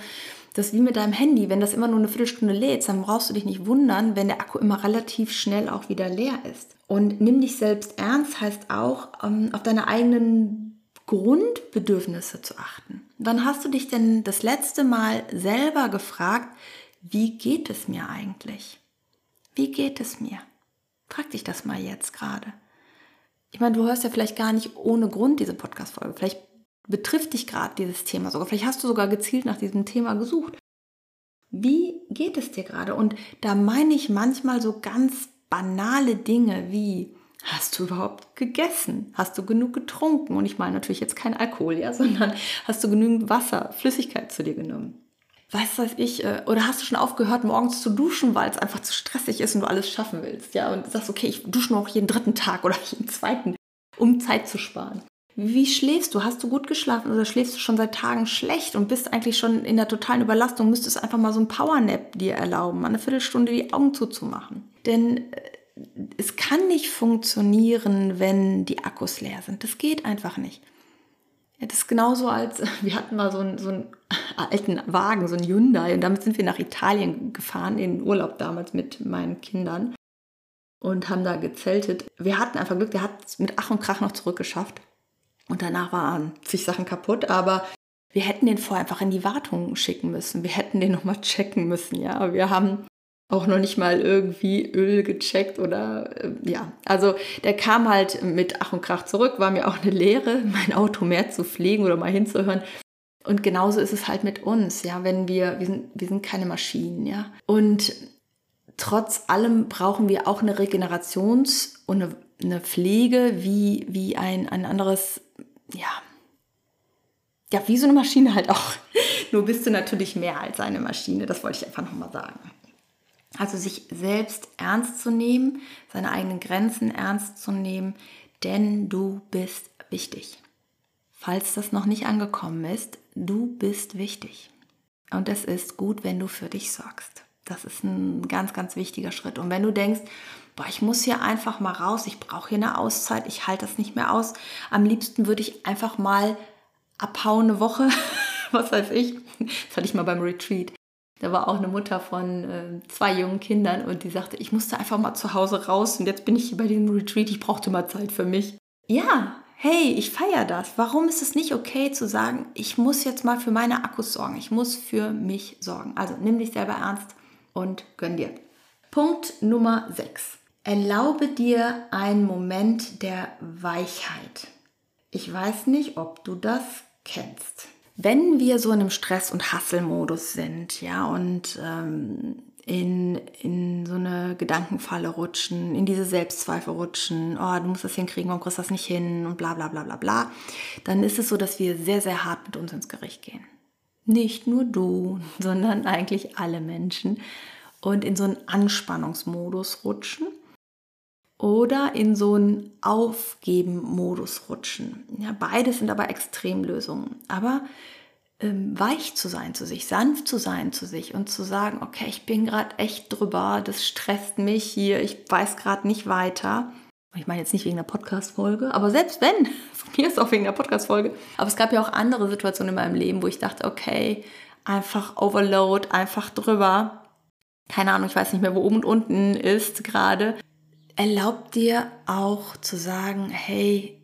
Speaker 1: das ist wie mit deinem Handy. Wenn das immer nur eine Viertelstunde lädt, dann brauchst du dich nicht wundern, wenn der Akku immer relativ schnell auch wieder leer ist. Und nimm dich selbst ernst heißt auch, ähm, auf deine eigenen Grundbedürfnisse zu achten. Wann hast du dich denn das letzte Mal selber gefragt, wie geht es mir eigentlich? Wie geht es mir? Frag dich das mal jetzt gerade. Ich meine, du hörst ja vielleicht gar nicht ohne Grund diese Podcast-Folge. Vielleicht betrifft dich gerade dieses Thema sogar. Vielleicht hast du sogar gezielt nach diesem Thema gesucht. Wie geht es dir gerade? Und da meine ich manchmal so ganz banale Dinge wie, hast du überhaupt gegessen? Hast du genug getrunken? Und ich meine natürlich jetzt kein Alkohol, ja, sondern hast du genügend Wasser, Flüssigkeit zu dir genommen? Was weiß ich, äh, oder hast du schon aufgehört, morgens zu duschen, weil es einfach zu stressig ist und du alles schaffen willst, ja, und sagst, okay, ich dusche nur auch jeden dritten Tag oder jeden zweiten, um Zeit zu sparen. Wie schläfst du? Hast du gut geschlafen oder schläfst du schon seit Tagen schlecht und bist eigentlich schon in der totalen Überlastung? Müsstest einfach mal so ein Powernap dir erlauben, eine Viertelstunde die Augen zuzumachen. Denn äh, es kann nicht funktionieren, wenn die Akkus leer sind. Das geht einfach nicht. Das ist genauso als, wir hatten mal so einen, so einen alten Wagen, so einen Hyundai, und damit sind wir nach Italien gefahren, in Urlaub damals mit meinen Kindern und haben da gezeltet. Wir hatten einfach Glück, der hat es mit Ach und Krach noch zurückgeschafft. Und danach waren zig Sachen kaputt, aber wir hätten den vorher einfach in die Wartung schicken müssen. Wir hätten den nochmal checken müssen, ja. Wir haben auch noch nicht mal irgendwie Öl gecheckt oder äh, ja. Also der kam halt mit Ach und Krach zurück, war mir auch eine Lehre, mein Auto mehr zu pflegen oder mal hinzuhören. Und genauso ist es halt mit uns, ja, wenn wir, wir sind, wir sind keine Maschinen, ja. Und trotz allem brauchen wir auch eine Regenerations- und eine, eine Pflege wie, wie ein, ein anderes, ja, ja, wie so eine Maschine halt auch. Nur bist du natürlich mehr als eine Maschine, das wollte ich einfach nochmal sagen. Also sich selbst ernst zu nehmen, seine eigenen Grenzen ernst zu nehmen, denn du bist wichtig. Falls das noch nicht angekommen ist, du bist wichtig. Und es ist gut, wenn du für dich sorgst. Das ist ein ganz, ganz wichtiger Schritt. Und wenn du denkst, boah, ich muss hier einfach mal raus, ich brauche hier eine Auszeit, ich halte das nicht mehr aus, am liebsten würde ich einfach mal abhauen eine Woche, was weiß ich. Das hatte ich mal beim Retreat. Da war auch eine Mutter von äh, zwei jungen Kindern und die sagte, ich musste einfach mal zu Hause raus und jetzt bin ich hier bei dem Retreat, ich brauchte mal Zeit für mich. Ja, hey, ich feiere das. Warum ist es nicht okay zu sagen, ich muss jetzt mal für meine Akkus sorgen, ich muss für mich sorgen. Also nimm dich selber ernst und gönn dir. Punkt Nummer 6. Erlaube dir einen Moment der Weichheit. Ich weiß nicht, ob du das kennst. Wenn wir so in einem Stress- und Hasselmodus sind, ja, und ähm, in, in so eine Gedankenfalle rutschen, in diese Selbstzweifel rutschen, oh, du musst das hinkriegen, warum kriegst du das nicht hin und bla bla bla bla bla, dann ist es so, dass wir sehr, sehr hart mit uns ins Gericht gehen. Nicht nur du, sondern eigentlich alle Menschen. Und in so einen Anspannungsmodus rutschen oder in so einen Aufgeben-Modus rutschen. Ja, beides sind aber Extremlösungen. Aber ähm, weich zu sein zu sich, sanft zu sein zu sich und zu sagen, okay, ich bin gerade echt drüber, das stresst mich hier, ich weiß gerade nicht weiter. Ich meine jetzt nicht wegen der Podcast-Folge, aber selbst wenn, von mir ist auch wegen der Podcast-Folge. Aber es gab ja auch andere Situationen in meinem Leben, wo ich dachte, okay, einfach Overload, einfach drüber. Keine Ahnung, ich weiß nicht mehr, wo oben und unten ist gerade erlaub dir auch zu sagen, hey,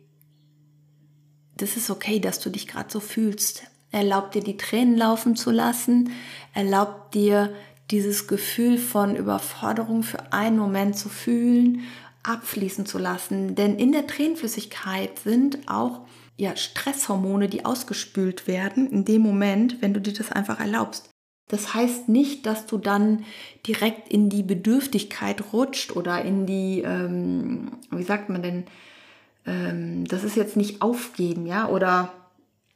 Speaker 1: das ist okay, dass du dich gerade so fühlst. Erlaub dir die Tränen laufen zu lassen. Erlaub dir dieses Gefühl von Überforderung für einen Moment zu fühlen, abfließen zu lassen. Denn in der Tränenflüssigkeit sind auch ja, Stresshormone, die ausgespült werden in dem Moment, wenn du dir das einfach erlaubst. Das heißt nicht, dass du dann direkt in die Bedürftigkeit rutscht oder in die, ähm, wie sagt man denn, ähm, das ist jetzt nicht aufgeben, ja, oder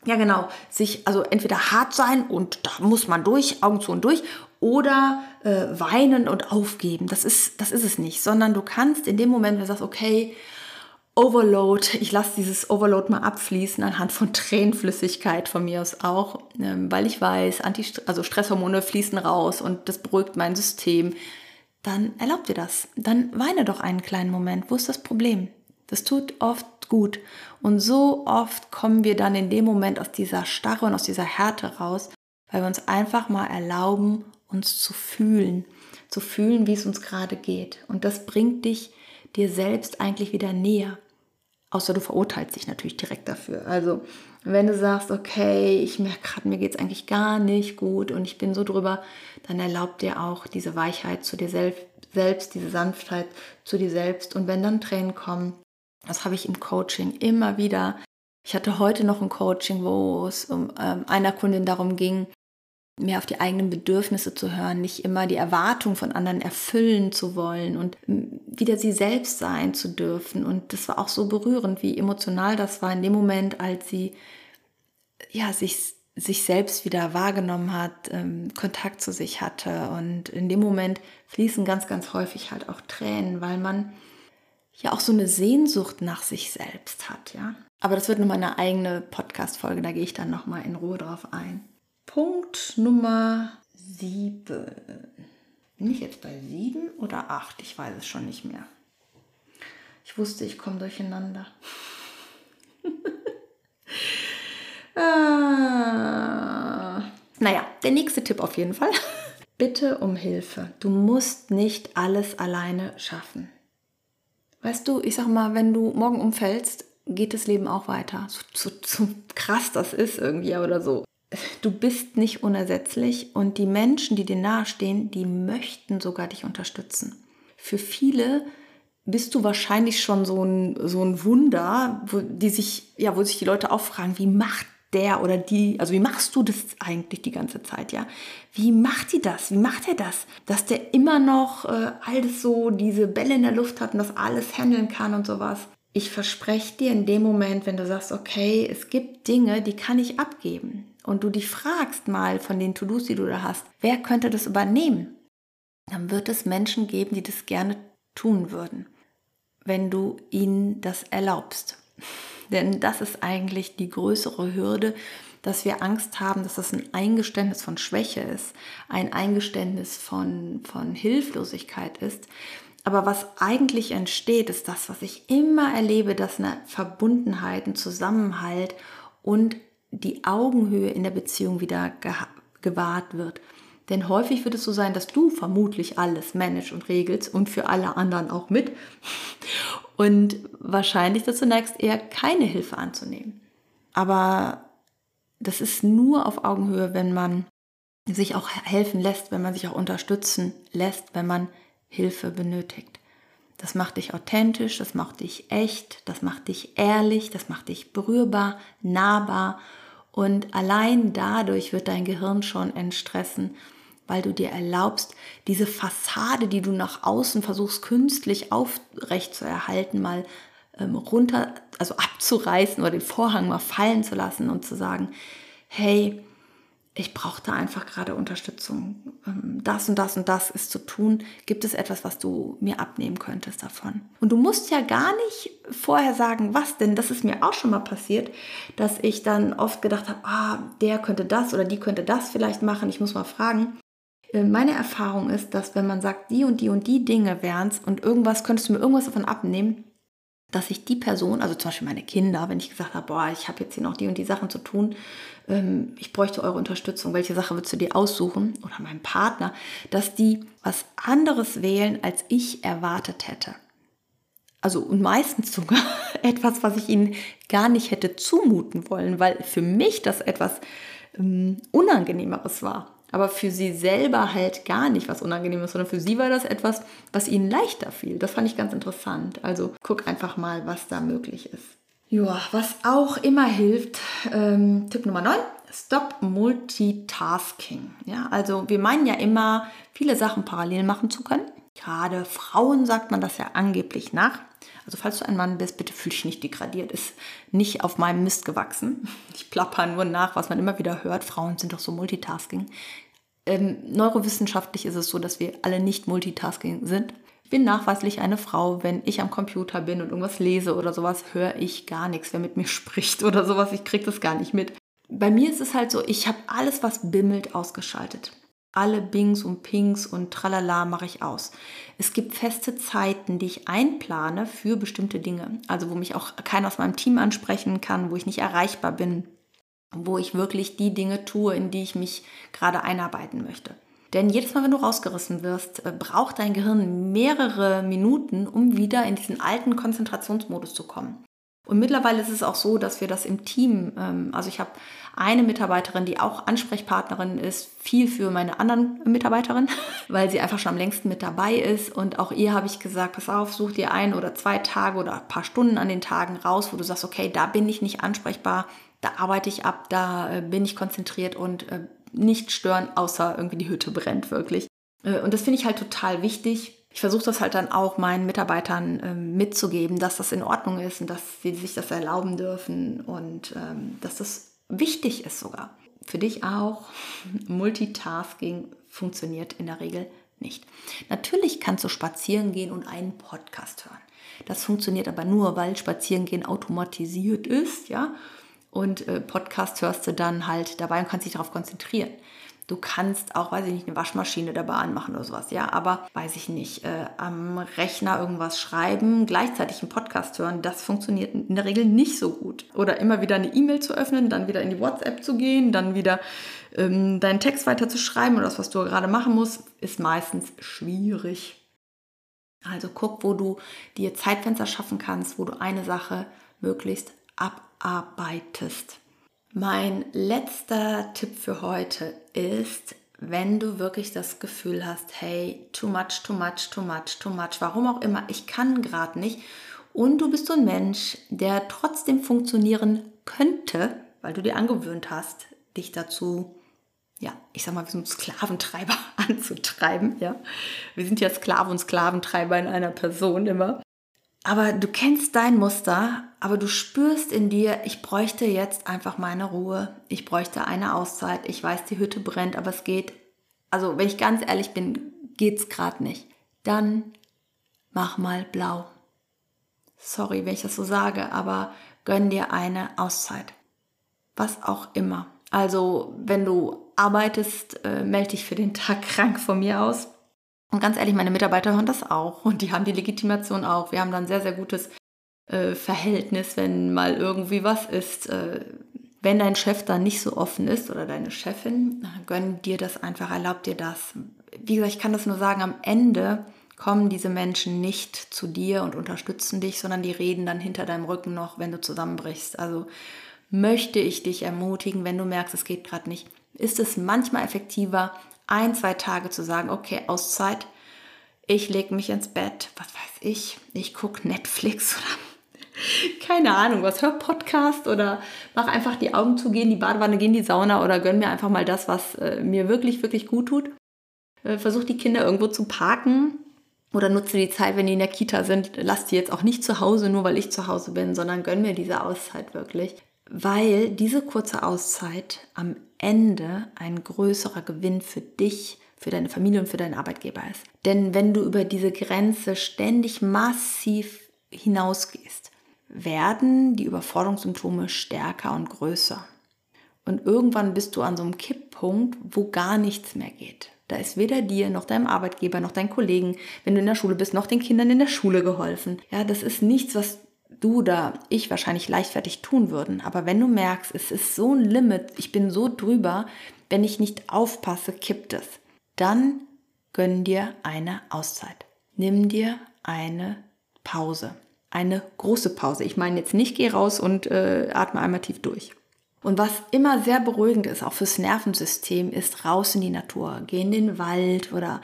Speaker 1: ja genau, sich also entweder hart sein und da muss man durch, Augen zu und durch, oder äh, weinen und aufgeben. Das ist, das ist es nicht, sondern du kannst in dem Moment, wenn du sagst, okay, Overload, ich lasse dieses Overload mal abfließen anhand von Tränenflüssigkeit von mir aus auch, ähm, weil ich weiß, Anti also Stresshormone fließen raus und das beruhigt mein System. Dann erlaubt dir das. Dann weine doch einen kleinen Moment. Wo ist das Problem? Das tut oft gut. Und so oft kommen wir dann in dem Moment aus dieser Starre und aus dieser Härte raus, weil wir uns einfach mal erlauben, uns zu fühlen. Zu fühlen, wie es uns gerade geht. Und das bringt dich dir selbst eigentlich wieder näher. Außer du verurteilst dich natürlich direkt dafür. Also wenn du sagst, okay, ich merke gerade, mir geht es eigentlich gar nicht gut und ich bin so drüber, dann erlaub dir auch diese Weichheit zu dir selbst, diese Sanftheit zu dir selbst. Und wenn dann Tränen kommen, das habe ich im Coaching immer wieder Ich hatte heute noch ein Coaching, wo es um ähm, einer Kundin darum ging, mehr auf die eigenen Bedürfnisse zu hören, nicht immer die Erwartung von anderen erfüllen zu wollen und wieder sie selbst sein zu dürfen. Und das war auch so berührend, wie emotional das war in dem Moment, als sie ja sich sich selbst wieder wahrgenommen hat, ähm, Kontakt zu sich hatte. Und in dem Moment fließen ganz, ganz häufig halt auch Tränen, weil man ja auch so eine Sehnsucht nach sich selbst hat, ja. Aber das wird nochmal eine eigene Podcast-Folge, da gehe ich dann nochmal in Ruhe drauf ein. Punkt Nummer sieben. Bin ich jetzt bei sieben oder acht? Ich weiß es schon nicht mehr. Ich wusste, ich komme durcheinander. ah. Naja, der nächste Tipp auf jeden Fall. Bitte um Hilfe. Du musst nicht alles alleine schaffen. Weißt du, ich sag mal, wenn du morgen umfällst, geht das Leben auch weiter. So, so, so krass das ist irgendwie oder so. Du bist nicht unersetzlich und die Menschen, die dir nahestehen, die möchten sogar dich unterstützen. Für viele bist du wahrscheinlich schon so ein, so ein Wunder, wo die sich, ja, wo sich die Leute auch fragen, wie macht der oder die, also wie machst du das eigentlich die ganze Zeit, ja? Wie macht die das? Wie macht er das? Dass der immer noch äh, alles so, diese Bälle in der Luft hat und das alles handeln kann und sowas. Ich verspreche dir in dem Moment, wenn du sagst, okay, es gibt Dinge, die kann ich abgeben und du dich fragst mal von den To-Dos, die du da hast, wer könnte das übernehmen? Dann wird es Menschen geben, die das gerne tun würden, wenn du ihnen das erlaubst. Denn das ist eigentlich die größere Hürde, dass wir Angst haben, dass das ein Eingeständnis von Schwäche ist, ein Eingeständnis von, von Hilflosigkeit ist. Aber was eigentlich entsteht, ist das, was ich immer erlebe, dass eine Verbundenheit, ein Zusammenhalt und die Augenhöhe in der Beziehung wieder gewahrt wird. Denn häufig wird es so sein, dass du vermutlich alles managst und regelst und für alle anderen auch mit und wahrscheinlich dazu neigst, eher keine Hilfe anzunehmen. Aber das ist nur auf Augenhöhe, wenn man sich auch helfen lässt, wenn man sich auch unterstützen lässt, wenn man Hilfe benötigt. Das macht dich authentisch, das macht dich echt, das macht dich ehrlich, das macht dich berührbar, nahbar und allein dadurch wird dein Gehirn schon entstressen weil du dir erlaubst, diese Fassade, die du nach außen versuchst künstlich aufrecht zu erhalten, mal ähm, runter, also abzureißen oder den Vorhang mal fallen zu lassen und zu sagen, hey, ich brauche da einfach gerade Unterstützung. Ähm, das und das und das ist zu tun. Gibt es etwas, was du mir abnehmen könntest davon? Und du musst ja gar nicht vorher sagen, was denn. Das ist mir auch schon mal passiert, dass ich dann oft gedacht habe, ah, der könnte das oder die könnte das vielleicht machen. Ich muss mal fragen. Äh, meine Erfahrung ist, dass wenn man sagt, die und die und die Dinge wären es und irgendwas könntest du mir irgendwas davon abnehmen, dass ich die Person, also zum Beispiel meine Kinder, wenn ich gesagt habe, boah, ich habe jetzt hier noch die und die Sachen zu tun, ähm, ich bräuchte eure Unterstützung, welche Sache würdest du dir aussuchen oder meinem Partner, dass die was anderes wählen, als ich erwartet hätte. Also und meistens sogar etwas, was ich ihnen gar nicht hätte zumuten wollen, weil für mich das etwas ähm, Unangenehmeres war aber für sie selber halt gar nicht was Unangenehmes, sondern für sie war das etwas, was ihnen leichter fiel. Das fand ich ganz interessant. Also guck einfach mal, was da möglich ist. Ja, was auch immer hilft, ähm, Tipp Nummer 9, Stop Multitasking. Ja, also wir meinen ja immer, viele Sachen parallel machen zu können. Gerade Frauen sagt man das ja angeblich nach. Also falls du ein Mann bist, bitte fühl dich nicht degradiert. Ist nicht auf meinem Mist gewachsen. Ich plapper nur nach, was man immer wieder hört. Frauen sind doch so Multitasking. Ähm, neurowissenschaftlich ist es so, dass wir alle nicht Multitasking sind. Bin nachweislich eine Frau. Wenn ich am Computer bin und irgendwas lese oder sowas, höre ich gar nichts, wer mit mir spricht oder sowas. Ich kriege das gar nicht mit. Bei mir ist es halt so, ich habe alles, was bimmelt, ausgeschaltet. Alle Bings und Pings und Tralala mache ich aus. Es gibt feste Zeiten, die ich einplane für bestimmte Dinge. Also wo mich auch keiner aus meinem Team ansprechen kann, wo ich nicht erreichbar bin, wo ich wirklich die Dinge tue, in die ich mich gerade einarbeiten möchte. Denn jedes Mal, wenn du rausgerissen wirst, äh, braucht dein Gehirn mehrere Minuten, um wieder in diesen alten Konzentrationsmodus zu kommen. Und mittlerweile ist es auch so, dass wir das im Team, ähm, also ich habe eine Mitarbeiterin, die auch Ansprechpartnerin ist, viel für meine anderen Mitarbeiterin, weil sie einfach schon am längsten mit dabei ist. Und auch ihr habe ich gesagt, pass auf, such dir ein oder zwei Tage oder ein paar Stunden an den Tagen raus, wo du sagst, okay, da bin ich nicht ansprechbar, da arbeite ich ab, da äh, bin ich konzentriert und äh, nicht stören, außer irgendwie die Hütte brennt wirklich. Äh, und das finde ich halt total wichtig. Ich versuche das halt dann auch meinen Mitarbeitern ähm, mitzugeben, dass das in Ordnung ist und dass sie sich das erlauben dürfen und ähm, dass das wichtig ist sogar. Für dich auch. Multitasking funktioniert in der Regel nicht. Natürlich kannst du spazieren gehen und einen Podcast hören. Das funktioniert aber nur, weil Spazierengehen automatisiert ist, ja. Und äh, Podcast hörst du dann halt dabei und kannst dich darauf konzentrieren. Du kannst auch, weiß ich nicht, eine Waschmaschine dabei anmachen oder sowas, ja, aber weiß ich nicht, äh, am Rechner irgendwas schreiben, gleichzeitig einen Podcast hören, das funktioniert in der Regel nicht so gut. Oder immer wieder eine E-Mail zu öffnen, dann wieder in die WhatsApp zu gehen, dann wieder ähm, deinen Text weiter zu schreiben oder das, was du gerade machen musst, ist meistens schwierig. Also guck, wo du dir Zeitfenster schaffen kannst, wo du eine Sache möglichst abarbeitest. Mein letzter Tipp für heute ist, wenn du wirklich das Gefühl hast, hey, too much, too much, too much, too much, warum auch immer, ich kann gerade nicht. Und du bist so ein Mensch, der trotzdem funktionieren könnte, weil du dir angewöhnt hast, dich dazu, ja, ich sag mal, wie so ein Sklaventreiber anzutreiben, ja. Wir sind ja Sklaven und Sklaventreiber in einer Person immer. Aber du kennst dein Muster, aber du spürst in dir, ich bräuchte jetzt einfach meine Ruhe, ich bräuchte eine Auszeit, ich weiß, die Hütte brennt, aber es geht, also wenn ich ganz ehrlich bin, geht's gerade nicht. Dann mach mal blau. Sorry, wenn ich das so sage, aber gönn dir eine Auszeit. Was auch immer. Also, wenn du arbeitest, äh, melde dich für den Tag krank von mir aus. Und ganz ehrlich, meine Mitarbeiter hören das auch und die haben die Legitimation auch. Wir haben dann sehr, sehr gutes äh, Verhältnis, wenn mal irgendwie was ist. Äh, wenn dein Chef dann nicht so offen ist oder deine Chefin, gönn dir das einfach, erlaub dir das. Wie gesagt, ich kann das nur sagen, am Ende kommen diese Menschen nicht zu dir und unterstützen dich, sondern die reden dann hinter deinem Rücken noch, wenn du zusammenbrichst. Also möchte ich dich ermutigen, wenn du merkst, es geht gerade nicht, ist es manchmal effektiver, ein, zwei Tage zu sagen, okay, Auszeit, ich lege mich ins Bett, was weiß ich, ich gucke Netflix oder keine Ahnung, was, hör Podcast oder mach einfach die Augen zu, geh in die Badewanne, geh in die Sauna oder gönn mir einfach mal das, was äh, mir wirklich, wirklich gut tut. Äh, versuch die Kinder irgendwo zu parken oder nutze die Zeit, wenn die in der Kita sind. Lass die jetzt auch nicht zu Hause, nur weil ich zu Hause bin, sondern gönn mir diese Auszeit wirklich. Weil diese kurze Auszeit am Ende ein größerer Gewinn für dich, für deine Familie und für deinen Arbeitgeber ist. Denn wenn du über diese Grenze ständig massiv hinausgehst, werden die Überforderungssymptome stärker und größer. Und irgendwann bist du an so einem Kipppunkt, wo gar nichts mehr geht. Da ist weder dir noch deinem Arbeitgeber noch deinen Kollegen, wenn du in der Schule bist, noch den Kindern in der Schule geholfen. Ja, das ist nichts, was du oder ich wahrscheinlich leichtfertig tun würden. Aber wenn du merkst, es ist so ein Limit, ich bin so drüber, wenn ich nicht aufpasse, kippt es. Dann gönn dir eine Auszeit. Nimm dir eine Pause. Eine große Pause. Ich meine jetzt nicht, geh raus und äh, atme einmal tief durch. Und was immer sehr beruhigend ist, auch fürs Nervensystem, ist raus in die Natur. Geh in den Wald oder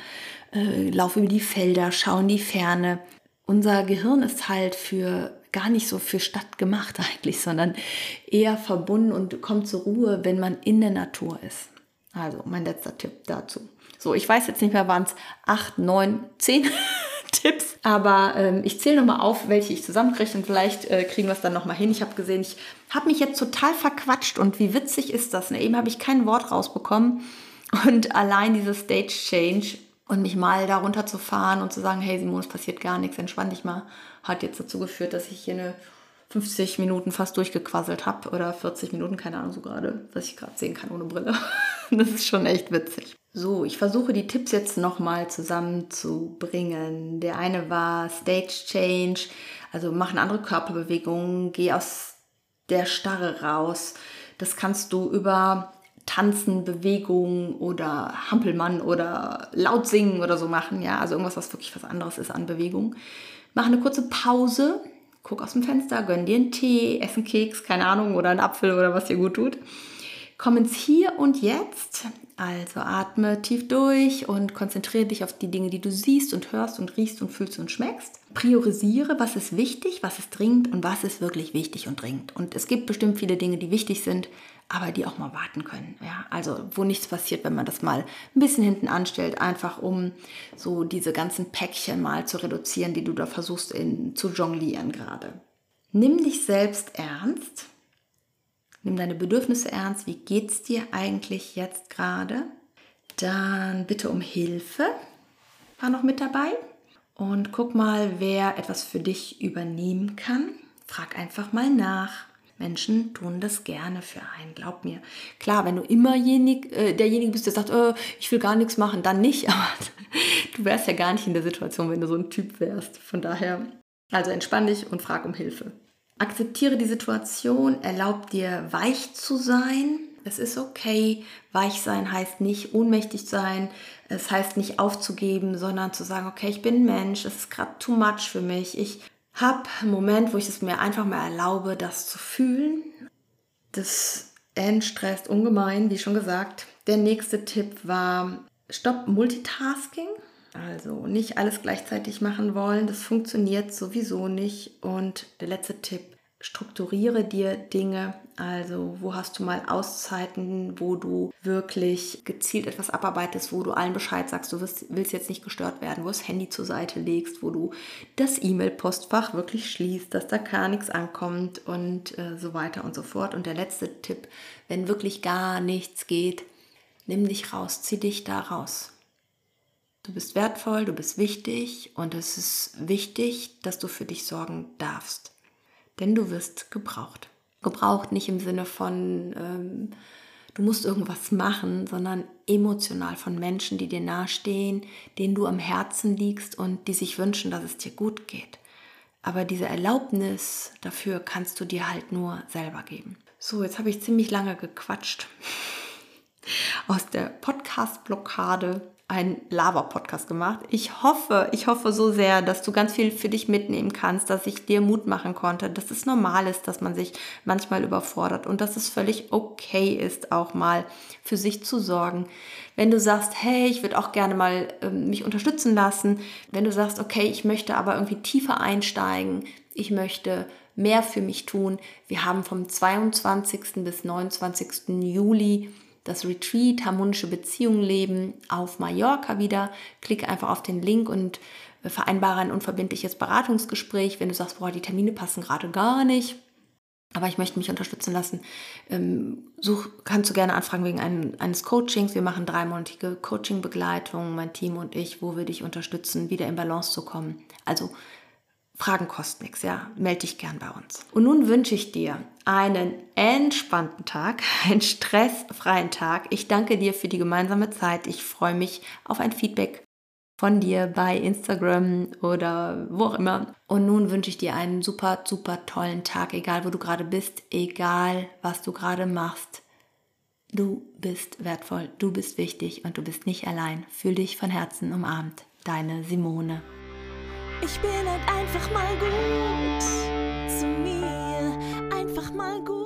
Speaker 1: äh, lauf über die Felder, schau in die Ferne. Unser Gehirn ist halt für gar nicht so für Stadt gemacht eigentlich, sondern eher verbunden und kommt zur Ruhe, wenn man in der Natur ist. Also mein letzter Tipp dazu. So, ich weiß jetzt nicht mehr, waren es acht, neun, zehn Tipps, aber ähm, ich zähle nochmal auf, welche ich zusammenkriege und vielleicht äh, kriegen wir es dann nochmal hin. Ich habe gesehen, ich habe mich jetzt total verquatscht und wie witzig ist das? Ne? Eben habe ich kein Wort rausbekommen und allein dieses Stage Change und mich mal darunter zu fahren und zu sagen, hey Simon, es passiert gar nichts, entspann dich mal, hat jetzt dazu geführt, dass ich hier eine 50 Minuten fast durchgequasselt habe oder 40 Minuten, keine Ahnung so gerade, was ich gerade sehen kann ohne Brille. Das ist schon echt witzig. So, ich versuche die Tipps jetzt nochmal zusammenzubringen. Der eine war Stage Change, also mach eine andere Körperbewegung, geh aus der Starre raus. Das kannst du über Tanzen, Bewegung oder Hampelmann oder laut singen oder so machen, ja, also irgendwas, was wirklich was anderes ist an Bewegung. Mach eine kurze Pause, guck aus dem Fenster, gönn dir einen Tee, ess einen Keks, keine Ahnung, oder einen Apfel oder was dir gut tut. Komm ins Hier und Jetzt. Also atme tief durch und konzentriere dich auf die Dinge, die du siehst und hörst und riechst und fühlst und schmeckst. Priorisiere, was ist wichtig, was ist dringend und was ist wirklich wichtig und dringend. Und es gibt bestimmt viele Dinge, die wichtig sind, aber die auch mal warten können. Ja, also wo nichts passiert, wenn man das mal ein bisschen hinten anstellt, einfach um so diese ganzen Päckchen mal zu reduzieren, die du da versuchst in, zu jonglieren gerade. Nimm dich selbst ernst Nimm deine Bedürfnisse ernst. Wie geht es dir eigentlich jetzt gerade? Dann bitte um Hilfe. War noch mit dabei. Und guck mal, wer etwas für dich übernehmen kann. Frag einfach mal nach. Menschen tun das gerne für einen, glaub mir. Klar, wenn du immer jenig, äh, derjenige bist, der sagt, äh, ich will gar nichts machen, dann nicht. Aber du wärst ja gar nicht in der Situation, wenn du so ein Typ wärst. Von daher, also entspann dich und frag um Hilfe. Akzeptiere die Situation, erlaub dir weich zu sein. Es ist okay. Weich sein heißt nicht ohnmächtig sein. Es heißt nicht aufzugeben, sondern zu sagen, okay, ich bin ein Mensch. Es ist gerade too much für mich. Ich habe einen Moment, wo ich es mir einfach mal erlaube, das zu fühlen. Das entstresst ungemein, wie schon gesagt. Der nächste Tipp war, stopp Multitasking. Also nicht alles gleichzeitig machen wollen, das funktioniert sowieso nicht. Und der letzte Tipp, strukturiere dir Dinge. Also wo hast du mal Auszeiten, wo du wirklich gezielt etwas abarbeitest, wo du allen Bescheid sagst, du willst, willst jetzt nicht gestört werden, wo das Handy zur Seite legst, wo du das E-Mail-Postfach wirklich schließt, dass da gar nichts ankommt und äh, so weiter und so fort. Und der letzte Tipp, wenn wirklich gar nichts geht, nimm dich raus, zieh dich da raus. Du bist wertvoll, du bist wichtig und es ist wichtig, dass du für dich sorgen darfst. Denn du wirst gebraucht. Gebraucht nicht im Sinne von, ähm, du musst irgendwas machen, sondern emotional von Menschen, die dir nahestehen, denen du am Herzen liegst und die sich wünschen, dass es dir gut geht. Aber diese Erlaubnis dafür kannst du dir halt nur selber geben. So, jetzt habe ich ziemlich lange gequatscht. Aus der Podcast-Blockade einen Lava-Podcast gemacht. Ich hoffe, ich hoffe so sehr, dass du ganz viel für dich mitnehmen kannst, dass ich dir Mut machen konnte, dass es normal ist, dass man sich manchmal überfordert und dass es völlig okay ist, auch mal für sich zu sorgen. Wenn du sagst, hey, ich würde auch gerne mal äh, mich unterstützen lassen, wenn du sagst, okay, ich möchte aber irgendwie tiefer einsteigen, ich möchte mehr für mich tun. Wir haben vom 22. bis 29. Juli das Retreat Harmonische Beziehungen leben auf Mallorca wieder. Klick einfach auf den Link und äh, vereinbare ein unverbindliches Beratungsgespräch, wenn du sagst, boah, die Termine passen gerade gar nicht. Aber ich möchte mich unterstützen lassen. Ähm, such, kannst du gerne anfragen wegen ein, eines Coachings. Wir machen dreimonatige Coaching-Begleitung, mein Team und ich, wo wir dich unterstützen, wieder in Balance zu kommen. Also Fragen kosten nichts, ja. Melde dich gern bei uns. Und nun wünsche ich dir einen entspannten Tag, einen stressfreien Tag. Ich danke dir für die gemeinsame Zeit. Ich freue mich auf ein Feedback von dir bei Instagram oder wo auch immer. Und nun wünsche ich dir einen super, super tollen Tag, egal wo du gerade bist, egal was du gerade machst. Du bist wertvoll, du bist wichtig und du bist nicht allein. Fühl dich von Herzen umarmt. Deine Simone.
Speaker 2: Ich bin halt einfach mal gut zu mir, einfach mal gut.